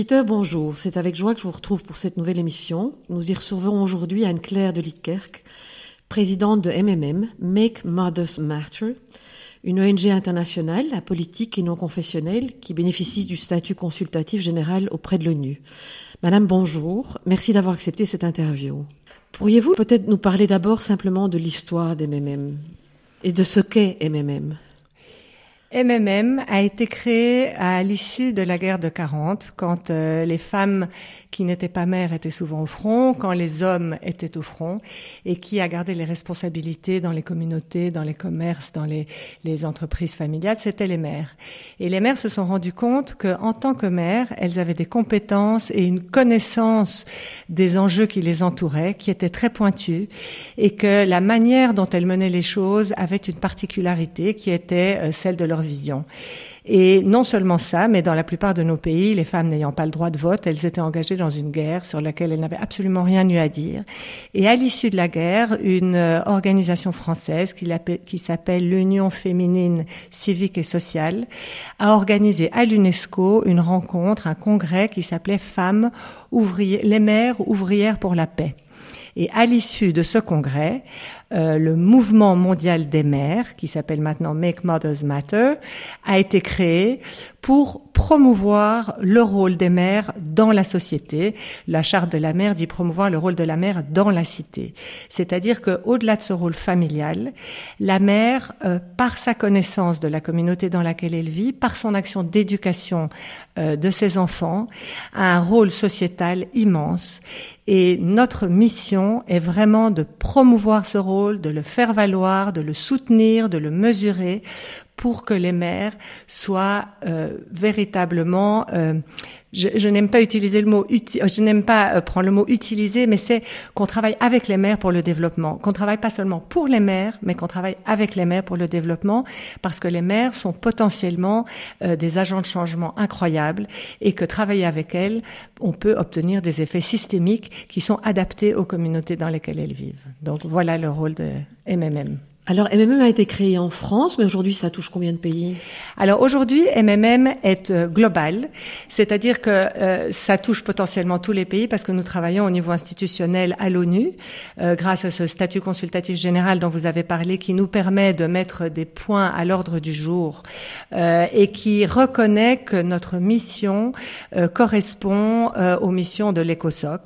Auditeurs, bonjour. C'est avec joie que je vous retrouve pour cette nouvelle émission. Nous y recevrons aujourd'hui Anne-Claire de Litkerk, présidente de MMM, Make Mothers Matter, une ONG internationale, apolitique et non confessionnelle, qui bénéficie du statut consultatif général auprès de l'ONU. Madame, bonjour. Merci d'avoir accepté cette interview. Pourriez-vous peut-être nous parler d'abord simplement de l'histoire des MMM et de ce qu'est MMM MMM a été créé à l'issue de la guerre de 40, quand euh, les femmes qui n'étaient pas mères étaient souvent au front, quand les hommes étaient au front, et qui a gardé les responsabilités dans les communautés, dans les commerces, dans les, les entreprises familiales, c'était les mères. Et les mères se sont rendues compte qu'en tant que mères, elles avaient des compétences et une connaissance des enjeux qui les entouraient, qui étaient très pointus, et que la manière dont elles menaient les choses avait une particularité qui était euh, celle de leur vision. Et non seulement ça, mais dans la plupart de nos pays, les femmes n'ayant pas le droit de vote, elles étaient engagées dans une guerre sur laquelle elles n'avaient absolument rien eu à dire. Et à l'issue de la guerre, une euh, organisation française qui, s'appelle l'Union féminine civique et sociale a organisé à l'UNESCO une rencontre, un congrès qui s'appelait Femmes ouvrières, les mères ouvrières pour la paix. Et à l'issue de ce congrès, euh, le mouvement mondial des mères, qui s'appelle maintenant Make Mothers Matter, a été créé pour promouvoir le rôle des mères dans la société. La charte de la mère dit promouvoir le rôle de la mère dans la cité. C'est-à-dire que, au-delà de ce rôle familial, la mère, euh, par sa connaissance de la communauté dans laquelle elle vit, par son action d'éducation euh, de ses enfants, a un rôle sociétal immense. Et notre mission est vraiment de promouvoir ce rôle, de le faire valoir, de le soutenir, de le mesurer pour que les mères soient euh, véritablement euh, je, n'aime pas utiliser le mot, je n'aime pas euh, prendre le mot utiliser, mais c'est qu'on travaille avec les mères pour le développement, qu'on travaille pas seulement pour les mères, mais qu'on travaille avec les mères pour le développement, parce que les mères sont potentiellement des agents de changement incroyables et que travailler avec elles, on peut obtenir des effets systémiques qui sont adaptés aux communautés dans lesquelles elles vivent. Donc voilà le rôle de MMM. Alors MMM a été créé en France, mais aujourd'hui ça touche combien de pays? Alors aujourd'hui MMM est euh, global, c'est-à-dire que euh, ça touche potentiellement tous les pays parce que nous travaillons au niveau institutionnel à l'ONU euh, grâce à ce statut consultatif général dont vous avez parlé qui nous permet de mettre des points à l'ordre du jour et qui reconnaît que notre mission correspond aux missions de l'ECOSOC.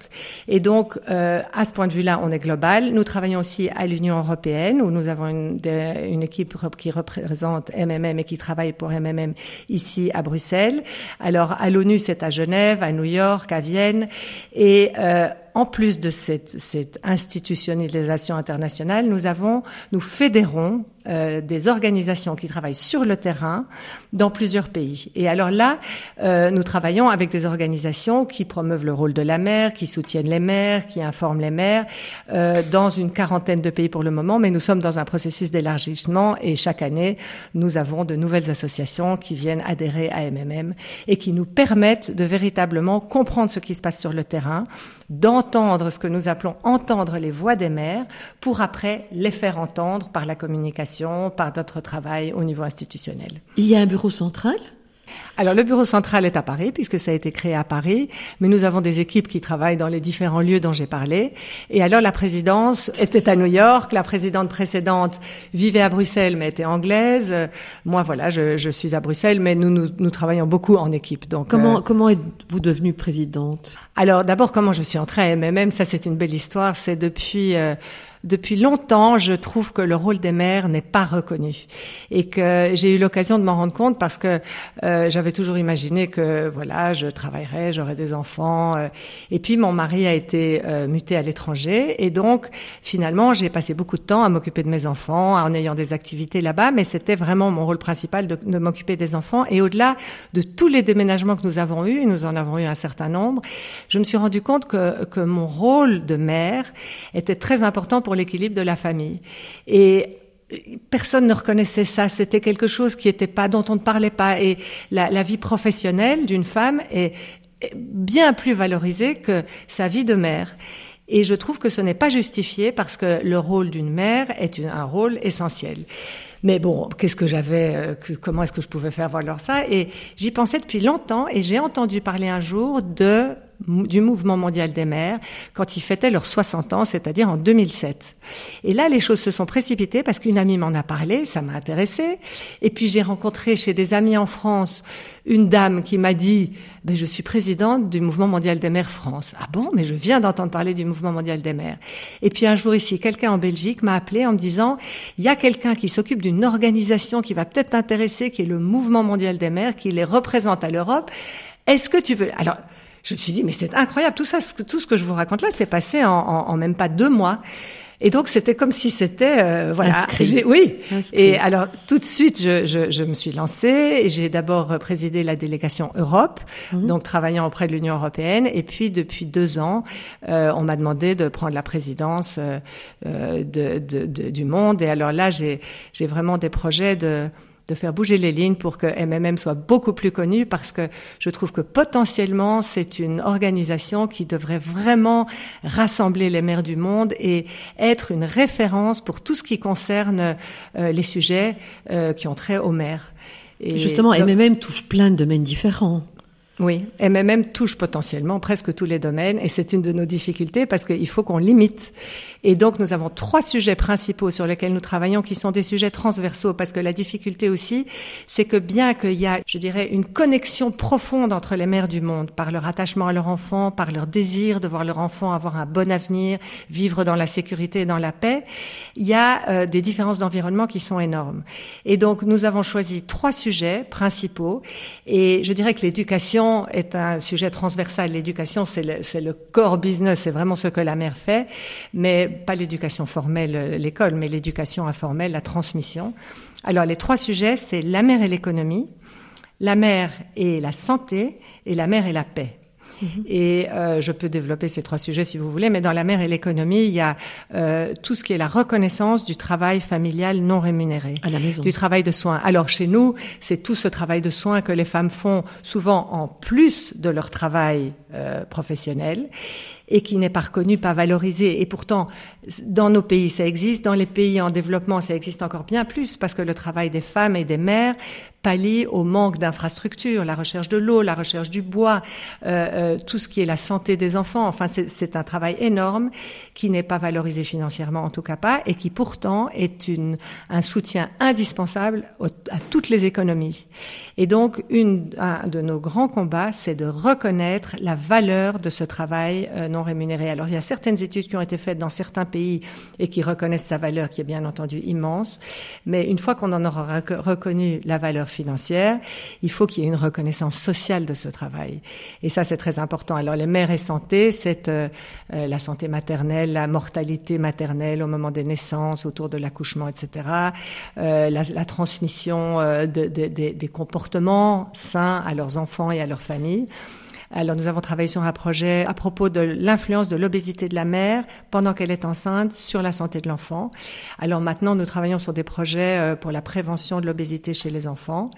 Et donc à ce point de vue-là, on est global. Nous travaillons aussi à l'Union européenne où nous avons une, équipe qui représente MMM et qui travaille pour MMM ici à Bruxelles. Alors à l'ONU, c'est à Genève, à New York, à Vienne. Et euh, en plus de cette, cette, institutionnalisation internationale, nous avons, nous fédérons euh, des organisations qui travaillent sur le terrain dans plusieurs pays. Et alors là, euh, nous travaillons avec des organisations qui promeuvent le rôle de la mère, qui soutiennent les mères, qui informent les mères, euh, dans une quarantaine de pays pour le moment, mais nous sommes dans un processus d'élargissement et chaque année, nous avons de nouvelles associations qui viennent adhérer à MMM et qui nous permettent de véritablement comprendre ce qui se passe sur le terrain, d'entendre ce que nous appelons entendre les voix des mères pour après les faire entendre par la communication, par notre travail au niveau institutionnel. Il y a un bureau central? Alors le bureau central est à Paris puisque ça a été créé à Paris, mais nous avons des équipes qui travaillent dans les différents lieux dont j'ai parlé. Et alors la présidence était à New York, la présidente précédente vivait à Bruxelles mais était anglaise. Moi voilà, je, je suis à Bruxelles, mais nous, nous, nous travaillons beaucoup en équipe. Donc comment euh, comment êtes-vous devenue présidente? Alors d'abord comment je suis entrée à MMM, ça c'est une belle histoire. C'est depuis euh, depuis longtemps, je trouve que le rôle des mères n'est pas reconnu et que j'ai eu l'occasion de m'en rendre compte parce que euh, j'avais toujours imaginé que voilà, je travaillerais, j'aurais des enfants. Euh, et puis mon mari a été euh, muté à l'étranger et donc finalement j'ai passé beaucoup de temps à m'occuper de mes enfants en ayant des activités là-bas, mais c'était vraiment mon rôle principal de, m'occuper des enfants. Et au-delà de tous les déménagements que nous avons eus, nous en avons eu un certain nombre, je me suis rendu compte que, que mon rôle de mère était très important pour l'équilibre de la famille. Et personne ne reconnaissait ça. C'était quelque chose qui était pas, dont on ne parlait pas. Et la, vie professionnelle d'une femme est bien plus valorisée que sa vie de mère. Et je trouve que ce n'est pas justifié parce que le rôle d'une mère est un rôle essentiel. Mais bon, qu'est-ce que j'avais, euh, comment est-ce que je pouvais faire voir ça? Et j'y pensais depuis longtemps et j'ai entendu parler un jour de du mouvement mondial des mères quand ils fêtaient leurs 60 ans, c'est-à-dire en 2007. Et là, les choses se sont précipitées parce qu'une amie m'en a parlé, ça m'a intéressée. Et puis j'ai rencontré chez des amis en France une dame qui m'a dit ben, je suis présidente du mouvement mondial des mères France. Ah bon, mais je viens d'entendre parler du mouvement mondial des mères. Et puis un jour ici, quelqu'un en Belgique m'a appelé en me disant il y a quelqu'un qui s'occupe d'une organisation qui va peut-être t'intéresser, qui est le mouvement mondial des mères, qui les représente à l'Europe. Est-ce que tu veux Alors je me suis dit, mais c'est incroyable, tout ça, tout ce que je vous raconte là, c'est passé en, en, même pas deux mois. Et donc c'était comme si c'était euh, voilà. Oui. Et alors tout de suite je, je, je me suis lancée. J'ai d'abord présidé la délégation Europe mhm. donc travaillant auprès de l'Union européenne. Et puis depuis deux ans euh, on m'a demandé de prendre la présidence euh, euh de, de, de, du monde. Et alors là j'ai j'ai vraiment des projets de de faire bouger les lignes pour que MMM soit beaucoup plus connu parce que je trouve que potentiellement c'est une organisation qui devrait vraiment rassembler les mères du monde et être une référence pour tout ce qui concerne euh, les sujets euh, qui ont trait aux mères. Et Justement, MMM touche plein de domaines différents. Oui, MMM touche potentiellement presque tous les domaines et c'est une de nos difficultés parce qu'il faut qu'on limite. Et donc nous avons trois sujets principaux sur lesquels nous travaillons qui sont des sujets transversaux parce que la difficulté aussi, c'est que bien qu'il y a, je dirais, une connexion profonde entre les mères du monde par leur attachement à leur enfant, par leur désir de voir leur enfant avoir un bon avenir, vivre dans la sécurité et dans la paix, il y a euh, des différences d'environnement qui sont énormes. Et donc nous avons choisi trois sujets principaux et je dirais que l'éducation est un sujet transversal. L'éducation, c'est le, le, core business, c'est vraiment ce que la mère fait, mais pas l'éducation formelle, l'école, mais l'éducation informelle, la transmission. Alors, les trois sujets, c'est la mère et l'économie, la mère et la santé, et la mère et la paix. Et euh, je peux développer ces trois sujets si vous voulez, mais dans la mère et l'économie, il y a euh, tout ce qui est la reconnaissance du travail familial non rémunéré, à la maison. du travail de soins. Alors chez nous, c'est tout ce travail de soins que les femmes font souvent en plus de leur travail euh, professionnel et qui n'est pas reconnu, pas valorisé. Et pourtant, dans nos pays, ça existe. Dans les pays en développement, ça existe encore bien plus parce que le travail des femmes et des mères pallie au manque d'infrastructures, la recherche de l'eau, la recherche du bois, euh, euh, tout ce qui est la santé des enfants. Enfin, c'est un travail énorme qui n'est pas valorisé financièrement, en tout cas pas, et qui pourtant est une, un soutien indispensable à toutes les économies. Et donc, une, un de nos grands combats, c'est de reconnaître la valeur de ce travail euh, non rémunéré. Alors, il y a certaines études qui ont été faites dans certains pays et qui reconnaissent sa valeur, qui est bien entendu immense. Mais une fois qu'on en aura reconnu la valeur financière, il faut qu'il y ait une reconnaissance sociale de ce travail. Et ça, c'est très important. Alors, les mères et santé, c'est euh, euh, la santé maternelle, la mortalité maternelle au moment des naissances, autour de l'accouchement, etc. Euh, la, transmission de, de, des comportements sains à leurs enfants et à leurs familles. Alors nous avons travaillé sur un projet à propos de l'influence de l'obésité de la mère pendant qu'elle est enceinte sur la santé de l'enfant. Alors maintenant nous travaillons sur des projets euh, pour la prévention de l'obésité chez les enfants.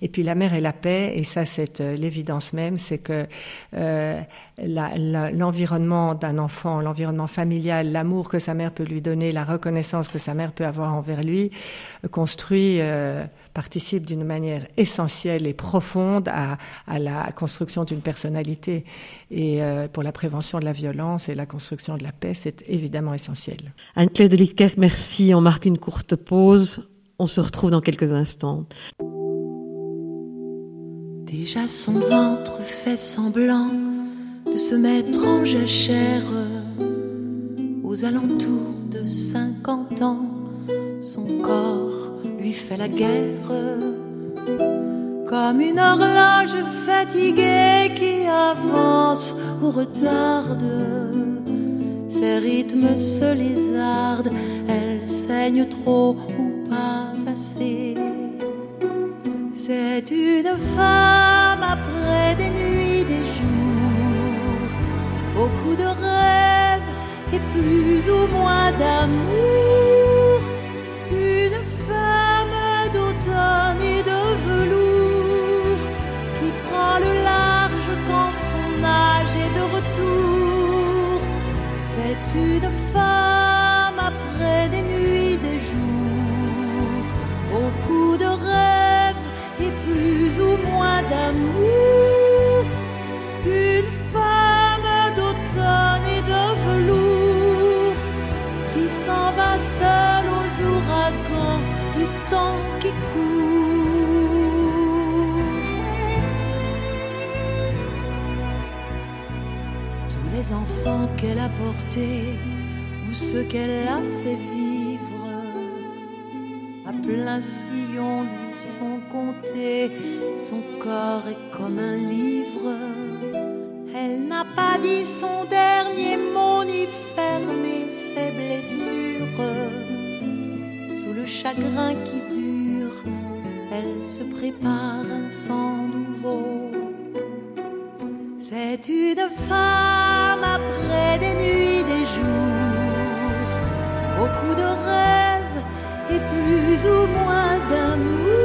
Et puis la mère et la paix, et ça c'est euh, l'évidence même, c'est que euh, l'environnement d'un enfant, l'environnement familial, l'amour que sa mère peut lui donner, la reconnaissance que sa mère peut avoir envers lui, construit participe d'une manière essentielle et profonde à, à la construction d'une personnalité. Et euh, pour la prévention de la violence et la construction de la paix, c'est évidemment essentiel. Anne-Claire de merci. On marque une courte pause. On se retrouve dans quelques instants. Déjà son ventre fait semblant de se mettre en jachère aux alentours de 50 ans. Son corps fait la guerre. Comme une horloge fatiguée qui avance ou retarde. Ses rythmes se lézardent, elle saigne trop ou pas assez. C'est une femme après des nuits, des jours, beaucoup de rêves et plus ou moins d'amour. Une femme après des nuits, des jours, ou ceux qu'elle a fait vivre. À plein sillon lui sont comptés, son corps est comme un livre. Elle n'a pas dit son dernier mot ni fermé ses blessures. Sous le chagrin qui dure, elle se prépare un sang nouveau. C'est une femme après des nuits, des jours, beaucoup de rêves et plus ou moins d'amour.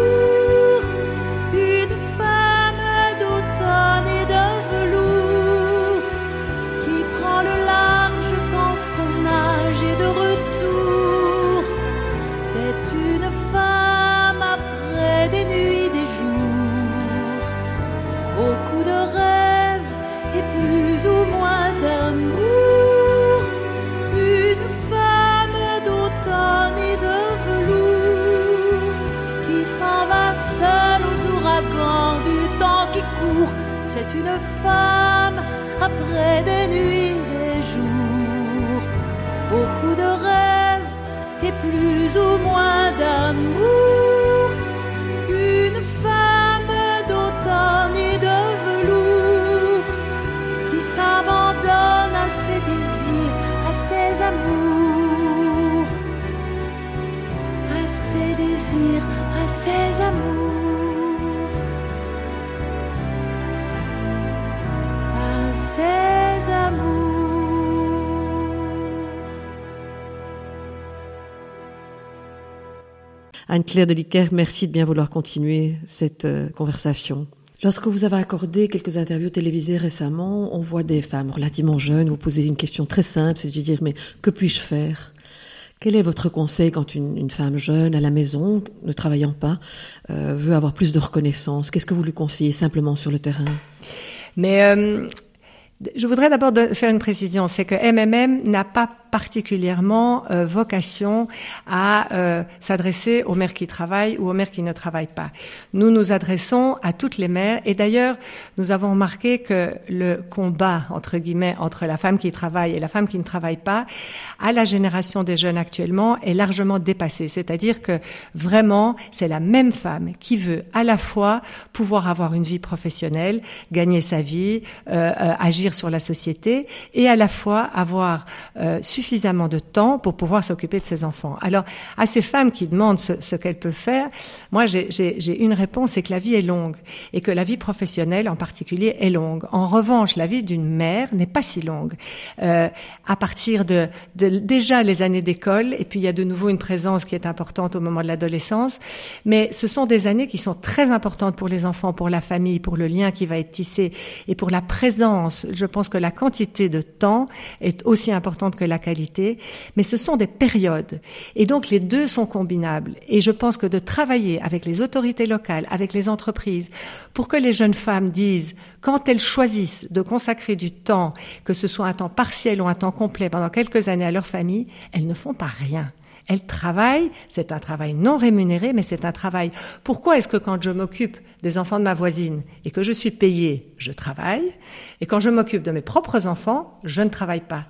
Anne-Claire Delicaire, merci de bien vouloir continuer cette euh, conversation. Lorsque vous avez accordé quelques interviews télévisées récemment, on voit des femmes relativement jeunes vous poser une question très simple, c'est de dire mais que puis-je faire? Quel est votre conseil quand une, femme jeune à la maison, ne travaillant pas, euh, veut avoir plus de reconnaissance? Qu'est-ce que vous lui conseillez simplement sur le terrain? Mais euh, je voudrais d'abord faire une précision, c'est que MMM n'a pas particulièrement euh, vocation à euh, s'adresser aux mères qui travaillent ou aux mères qui ne travaillent pas. Nous nous adressons à toutes les mères et d'ailleurs nous avons remarqué que le combat entre guillemets entre la femme qui travaille et la femme qui ne travaille pas à la génération des jeunes actuellement est largement dépassé. C'est-à-dire que vraiment c'est la même femme qui veut à la fois pouvoir avoir une vie professionnelle, gagner sa vie, euh, agir sur la société et à la fois avoir suffisamment de temps pour pouvoir s'occuper de ses enfants. Alors, à ces femmes qui demandent ce, ce qu'elles peuvent faire, moi, j'ai une réponse, c'est que la vie est longue et que la vie professionnelle, en particulier, est longue. En revanche, la vie d'une mère n'est pas si longue. Euh, à partir de, de, déjà les années d'école, et puis il y a de nouveau une présence qui est importante au moment de l'adolescence, mais ce sont des années qui sont très importantes pour les enfants, pour la famille, pour le lien qui va être tissé et pour la présence. Je pense que la quantité de temps est aussi importante que la qualité mais ce sont des périodes. Et donc les deux sont combinables. Et je pense que de travailler avec les autorités locales, avec les entreprises, pour que les jeunes femmes disent, quand elles choisissent de consacrer du temps, que ce soit un temps partiel ou un temps complet pendant quelques années à leur famille, elles ne font pas rien. Elles travaillent, c'est un travail non rémunéré, mais c'est un travail. Pourquoi est-ce que quand je m'occupe des enfants de ma voisine et que je suis payée, je travaille, et quand je m'occupe de mes propres enfants, je ne travaille pas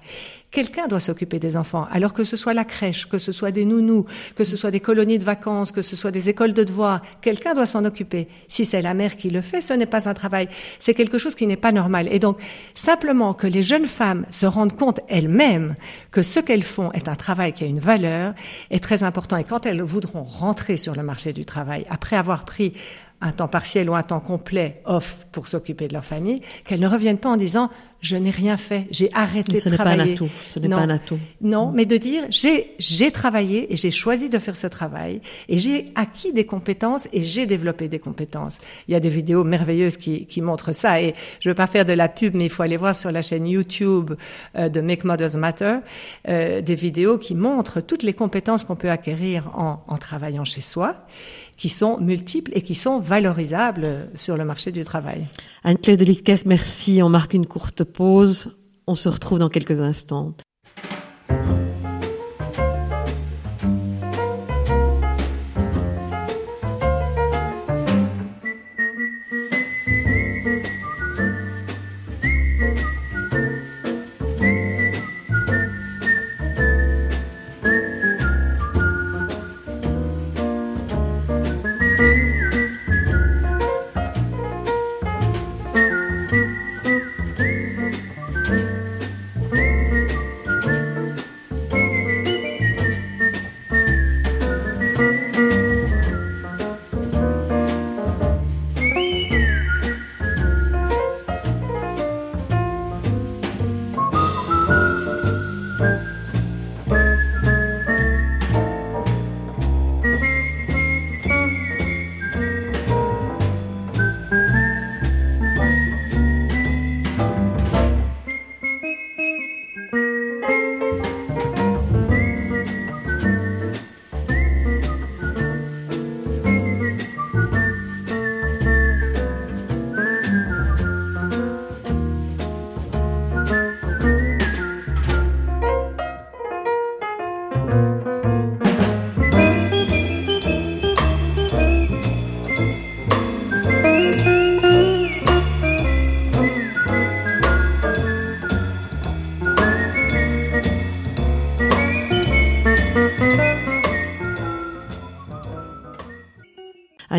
Quelqu'un doit s'occuper des enfants, alors que ce soit la crèche, que ce soit des nounous, que ce soit des colonies de vacances, que ce soit des écoles de devoirs, quelqu'un doit s'en occuper. Si c'est la mère qui le fait, ce n'est pas un travail, c'est quelque chose qui n'est pas normal. Et donc, simplement que les jeunes femmes se rendent compte elles-mêmes que ce qu'elles font est un travail qui a une valeur, est très important. Et quand elles voudront rentrer sur le marché du travail, après avoir pris un temps partiel ou un temps complet off pour s'occuper de leur famille, qu'elles ne reviennent pas en disant je n'ai rien fait, j'ai arrêté ce de travailler. Pas un atout. Ce n'est pas un atout. Non, mais de dire j'ai j'ai travaillé et j'ai choisi de faire ce travail et j'ai acquis des compétences et j'ai développé des compétences. Il y a des vidéos merveilleuses qui, qui montrent ça et je veux pas faire de la pub, mais il faut aller voir sur la chaîne YouTube euh, de Make Mothers Matter euh, des vidéos qui montrent toutes les compétences qu'on peut acquérir en, en travaillant chez soi qui sont multiples et qui sont valorisables sur le marché du travail. Anne-Claire de Litkerk, merci. On marque une courte pause. On se retrouve dans quelques instants.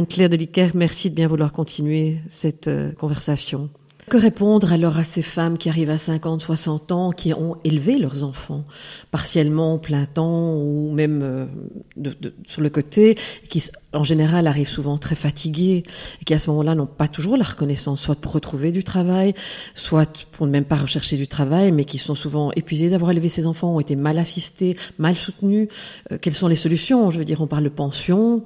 Anne-Claire Deliquer, merci de bien vouloir continuer cette euh, conversation. Que répondre alors à ces femmes qui arrivent à 50, 60 ans, qui ont élevé leurs enfants, partiellement, plein temps, ou même euh, sur le côté, qui en général arrivent souvent très fatiguées, et qui à ce moment-là n'ont pas toujours la reconnaissance, soit pour retrouver du travail, soit pour ne même pas rechercher du travail, mais qui sont souvent épuisées d'avoir élevé ces enfants, ont été mal assistés, mal soutenus. Euh, quelles sont les solutions? Je veux dire, on parle de pension.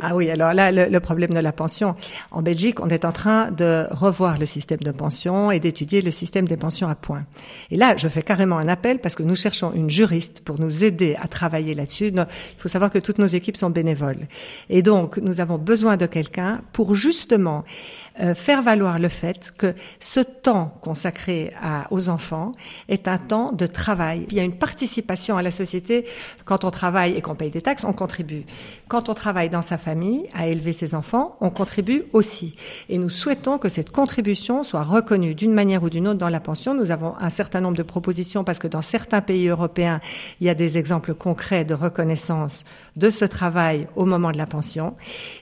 Ah oui, alors là, le, problème de la pension. En Belgique, on est en train de revoir le système de pension et d'étudier le système des pensions à points. Et là, je fais carrément un appel parce que nous cherchons une juriste pour nous aider à travailler là-dessus. Il faut savoir que toutes nos équipes sont bénévoles. Et donc, nous avons besoin de quelqu'un pour justement euh, faire valoir le fait que ce temps consacré à, aux enfants est un temps de travail. Il y a une participation à la société. Quand on travaille et qu'on paye des taxes, on contribue. Quand on travaille dans sa famille à élever ses enfants, on contribue aussi. Et nous souhaitons que cette contribution soit reconnue d'une manière ou d'une autre dans la pension. Nous avons un certain nombre de propositions parce que dans certains pays européens, il y a des exemples concrets de reconnaissance de ce travail au moment de la pension.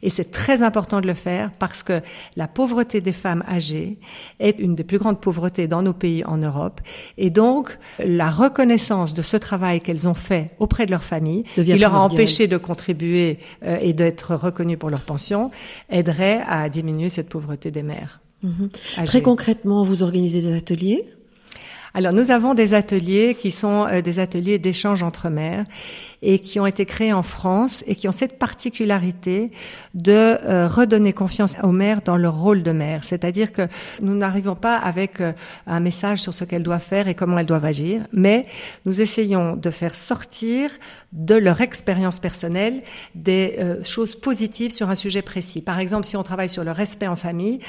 Et c'est très important de le faire parce que la pauvreté des femmes âgées est une des plus grandes pauvretés dans nos pays en Europe. Et donc, la reconnaissance de ce travail qu'elles ont fait auprès de leur famille, qui leur a empêché de contribuer euh, et d'être reconnues pour leur pension, aiderait à diminuer cette pauvreté des mères. Mmh. Très concrètement, vous organisez des ateliers alors nous avons des ateliers qui sont euh, des ateliers d'échange entre mères et qui ont été créés en France et qui ont cette particularité de euh, redonner confiance aux mères dans leur rôle de mère. C'est-à-dire que nous n'arrivons pas avec euh, un message sur ce qu'elles doivent faire et comment elles doivent agir, mais nous essayons de faire sortir de leur expérience personnelle des choses positives sur un sujet précis. Par exemple, si on travaille sur le respect en famille,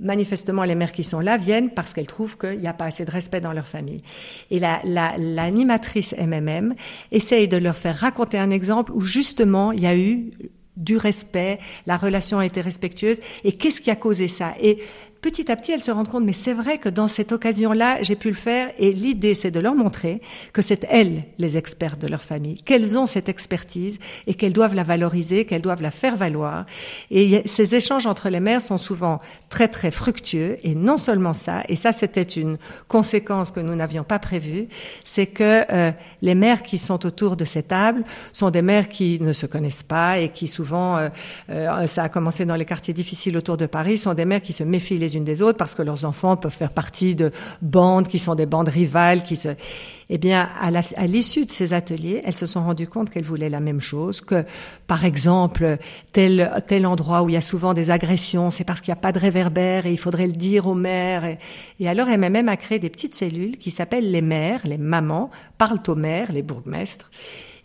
manifestement, les mères qui sont là viennent parce qu'elles trouvent qu'il n'y a pas assez de respect dans leur famille. Et l'animatrice la, la, MMM essaye de leur faire raconter un exemple où justement il y a eu du respect, la relation a été respectueuse, et qu'est-ce qui a causé ça? Et petit à petit, elles se rendent compte, mais c'est vrai que dans cette occasion-là, j'ai pu le faire. Et l'idée, c'est de leur montrer que c'est elles les expertes de leur famille, qu'elles ont cette expertise et qu'elles doivent la valoriser, qu'elles doivent la faire valoir. Et ces échanges entre les mères sont souvent très très fructueux. Et non seulement ça, et ça c'était une conséquence que nous n'avions pas prévue, c'est que euh, les mères qui sont autour de cette table sont des mères qui ne se connaissent pas et qui souvent, euh, euh, ça a commencé dans les quartiers difficiles autour de Paris, sont des mères qui se méfient les unes des autres parce que leurs enfants peuvent faire partie de bandes qui sont des bandes rivales qui se eh bien, à l'issue de ces ateliers, elles se sont rendues compte qu'elles voulaient la même chose, que, par exemple, tel, tel endroit où il y a souvent des agressions, c'est parce qu'il n'y a pas de réverbère et il faudrait le dire aux mères. Et, et alors, m'a même créé des petites cellules qui s'appellent les mères, les mamans, parlent aux mères, les bourgmestres.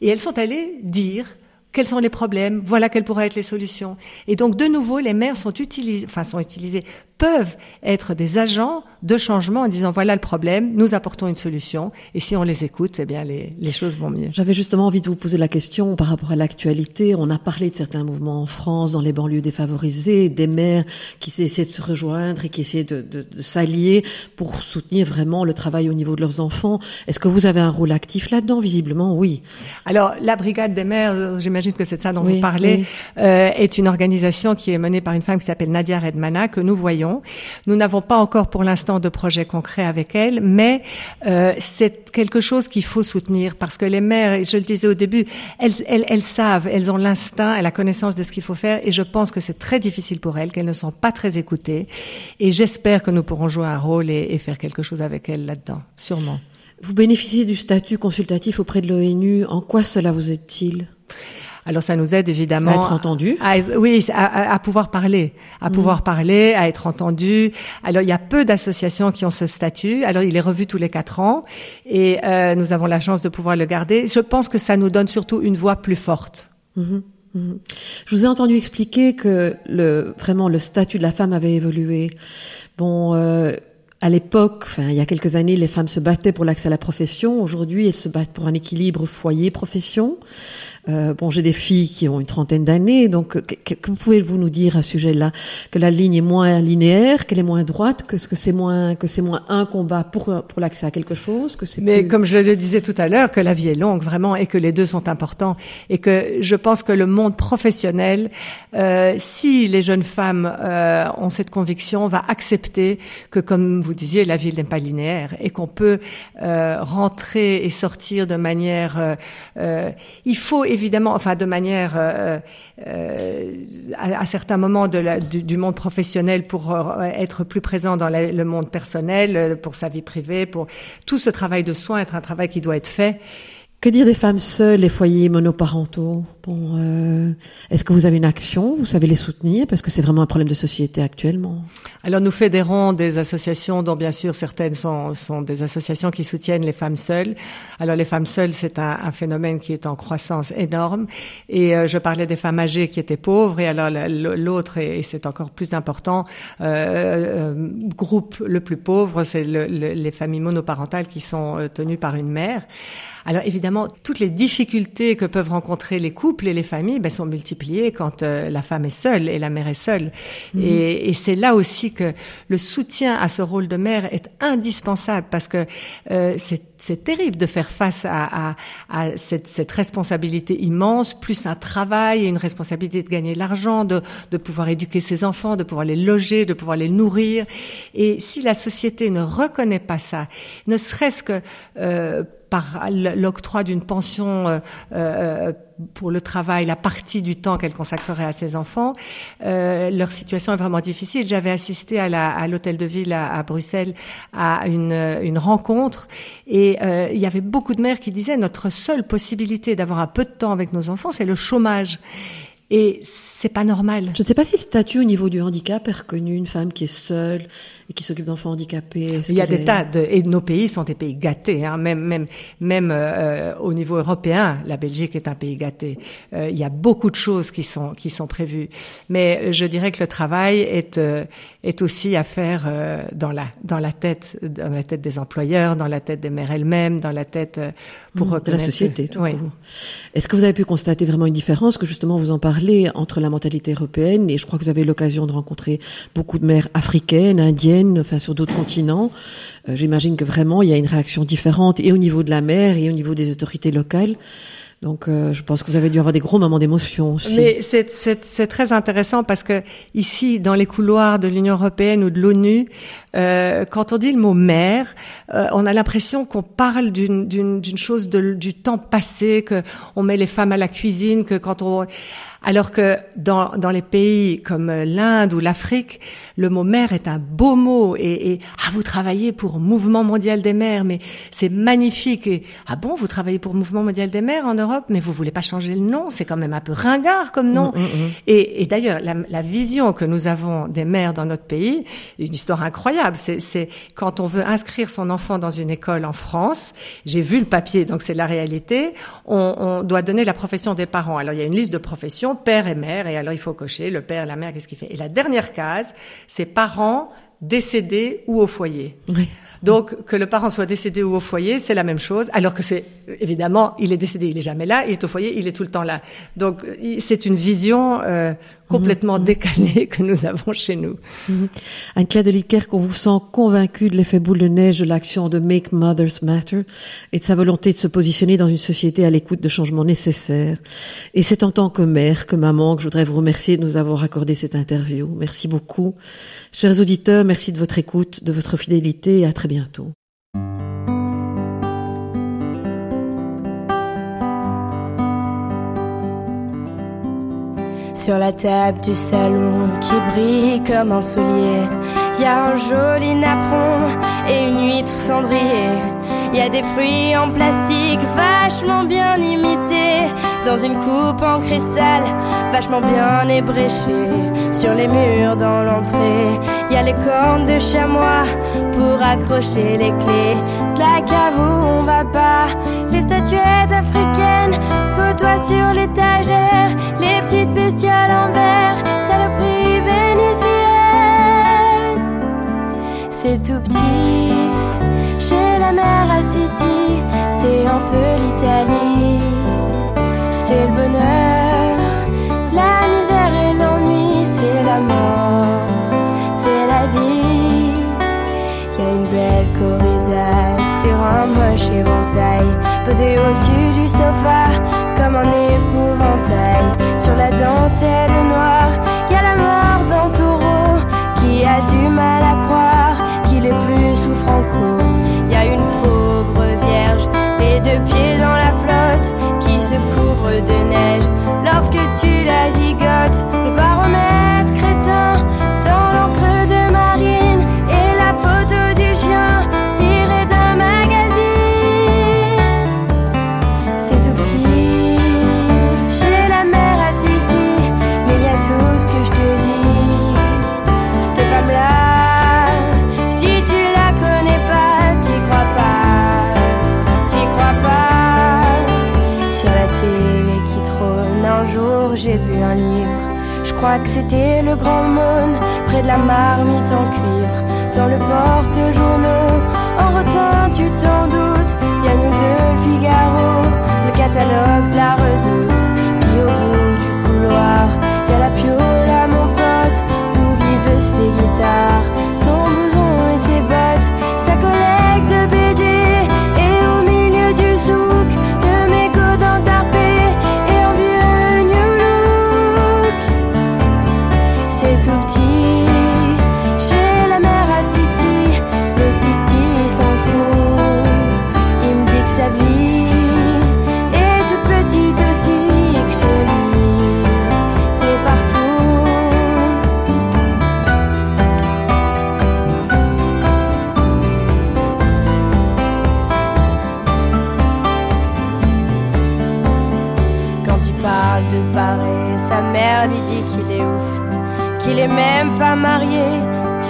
Et elles sont allées dire quels sont les problèmes, voilà quelles pourraient être les solutions. Et donc, de nouveau, les mères sont utilisées, enfin, sont utilisées, peuvent être des agents de changement en disant voilà le problème, nous apportons une solution, et si on les écoute, eh bien les, les choses vont mieux. J'avais justement envie de vous poser la question par rapport à l'actualité. On a parlé de certains mouvements en France, dans les banlieues défavorisées, des mères qui essaient de se rejoindre et qui essaient de, de, de s'allier pour soutenir vraiment le travail au niveau de leurs enfants. Est-ce que vous avez un rôle actif là-dedans? Visiblement, oui. Alors, la Brigade des mères, j'imagine que c'est de ça dont vous parlez, oui. euh, est une organisation qui est menée par une femme qui s'appelle Nadia Redmana, que nous voyons nous n'avons pas encore pour l'instant de projet concret avec elle, mais euh, c'est quelque chose qu'il faut soutenir parce que les mères, je le disais au début, elles, savent, elles ont l'instinct et la connaissance de ce qu'il faut faire et je pense que c'est très difficile pour elles, qu'elles ne sont pas très écoutées et j'espère que nous pourrons jouer un rôle et, et faire quelque chose avec elles là-dedans, sûrement. Vous bénéficiez du statut consultatif auprès de l'ONU. En quoi cela vous aide-t-il? Alors ça nous aide évidemment à être entendu. À, oui, à, à, pouvoir parler, à mmh. pouvoir parler, à être entendu. Alors il y a peu d'associations qui ont ce statut. Alors il est revu tous les quatre ans et euh, nous avons la chance de pouvoir le garder. Je pense que ça nous donne surtout une voix plus forte. Mmh. Mmh. Je vous ai entendu expliquer que le vraiment le statut de la femme avait évolué. Bon. Euh, à l'époque, enfin il y a quelques années, les femmes se battaient pour l'accès à la profession. Aujourd'hui, elles se battent pour un équilibre foyer-profession. Euh, bon, j'ai des filles qui ont une trentaine d'années, donc que, que pouvez-vous nous dire à ce sujet-là? Que la ligne est moins linéaire, qu'elle est moins droite, que, que c'est moins que c'est moins un combat pour pour l'accès à quelque chose, que c'est. Mais comme je le disais tout à l'heure, que la vie est longue vraiment et que les deux sont importants et que je pense que le monde professionnel, euh, si les jeunes femmes euh, ont cette conviction, va accepter que, comme vous disiez, la vie n'est pas linéaire et qu'on peut euh, rentrer et sortir de manière. Euh, euh, il faut évidemment, enfin de manière euh, euh, à, certains moments du, monde professionnel pour euh, être plus présent dans le monde personnel, pour sa vie privée, pour tout ce travail de soin être un travail qui doit être fait. Que dire des femmes seules, les foyers monoparentaux? Bon, euh, est-ce que vous avez une action? Vous savez les soutenir Parce que c'est vraiment un problème de société actuellement. Alors nous fédérons des associations dont bien sûr certaines sont, sont des associations qui soutiennent les femmes seules. Alors les femmes seules, c'est un, un, phénomène qui est en croissance énorme. Et euh, je parlais des femmes âgées qui étaient pauvres. Et alors l'autre, et c'est encore plus important, euh, euh, groupe le plus pauvre, c'est le, les familles monoparentales qui sont euh, tenues par une mère. Alors évidemment, toutes les difficultés que peuvent rencontrer les couples et les familles ben, sont multipliées quand euh, la femme est seule et la mère est seule. Mhm. Et, et c'est là aussi que le soutien à ce rôle de mère est indispensable parce que euh, c'est terrible de faire face à, à, à cette, cette, responsabilité immense, plus un travail et une responsabilité de gagner de l'argent, de, de pouvoir éduquer ses enfants, de pouvoir les loger, de pouvoir les nourrir. Et si la société ne reconnaît pas ça, ne serait-ce que euh, par l'octroi d'une pension euh, euh, pour le travail, la partie du temps qu'elle consacrerait à ses enfants, euh, leur situation est vraiment difficile. J'avais assisté à l'hôtel de ville à, Bruxelles à une, une rencontre et il y avait beaucoup de mères qui disaient notre seule possibilité d'avoir un peu de temps avec nos enfants, c'est le chômage. Et c'est pas normal. Je ne sais pas si le statut au niveau du handicap est reconnu, une femme qui est seule et qui s'occupe d'enfants handicapés. Il y a des tas de, et nos pays sont des pays gâtés, hein, même même même euh, au niveau européen, la Belgique est un pays gâté. Euh, il y a beaucoup de choses qui sont qui sont prévues, mais je dirais que le travail est euh, est aussi à faire euh, dans la dans la tête dans la tête des employeurs, dans la tête des mères elles-mêmes, dans la tête euh, pour mmh, de la société. Tout oui. Est-ce que vous avez pu constater vraiment une différence que justement vous en parlez entre la mentalité européenne et je crois que vous avez l'occasion de rencontrer beaucoup de mères africaines, indiennes, enfin sur d'autres continents. Euh, J'imagine que vraiment il y a une réaction différente et au niveau de la mère et au niveau des autorités locales. Donc, euh, je pense que vous avez dû avoir des gros moments d'émotion aussi. Mais c'est très intéressant parce que ici, dans les couloirs de l'Union européenne ou de l'ONU, euh, quand on dit le mot mère, on a l'impression qu'on parle d'une chose du temps passé, que on met les femmes à la cuisine, que quand on alors que dans, dans les pays comme l'Inde ou l'Afrique, le mot mère est un beau mot. Et, et ah, vous travaillez pour Mouvement mondial des mères, mais c'est magnifique. Et ah bon, vous travaillez pour Mouvement mondial des mères en Europe, mais vous voulez pas changer le nom C'est quand même un peu ringard comme nom. Mm, mm, mm. Et, et d'ailleurs, la, la, vision que nous avons des mères dans notre pays, une histoire incroyable. C'est quand on veut inscrire son enfant dans une école en France. J'ai vu le papier, donc c'est la réalité. On, on doit donner la profession des parents. Alors il y a une liste de professions père et mère, et alors il faut cocher le père, la mère, qu'est-ce qu'il fait? Et la dernière case, c'est parents décédés ou au foyer. Donc que le parent soit décédé ou au foyer, c'est la même chose, alors que c'est évidemment, il est décédé, il est jamais là, il est au foyer, il est tout le temps là. Donc c'est une vision euh, complètement mhm. décalée que nous avons chez nous. Un cas de Licker qu'on vous sent convaincu de l'effet boule de neige de l'action de Make Mothers Matter et de sa volonté de se positionner dans une société à l'écoute de changements nécessaires. Et c'est en tant que mère, que maman, que je voudrais vous remercier de nous avoir accordé cette interview. Merci beaucoup. Chers auditeurs, merci de votre écoute, de votre fidélité et à très bientôt. Sur la table du salon qui brille comme un soulier, y a un joli napperon et une huître cendrier. Y a des fruits en plastique vachement bien imités dans une coupe en cristal, vachement bien ébréchée. Sur les murs dans l'entrée, y a les cornes de chamois pour accrocher les clés. De la cave où on va pas, les statuettes africaines côtoient sur l'étagère, les petites bestioles en verre, saloperies vénitiennes. C'est tout petit, chez la mère à Titi, c'est un peu l'Italie. l'éventail, posé au-dessus du sofa comme un épouvantail sur la dentelle noire. grand mône, près de la marmite en cuivre, dans le porte-journaux. En retin, tu t'en doutes, il y a nous deux, le Figaro, le catalogue de la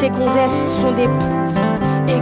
ces gonzesses sont des poufs et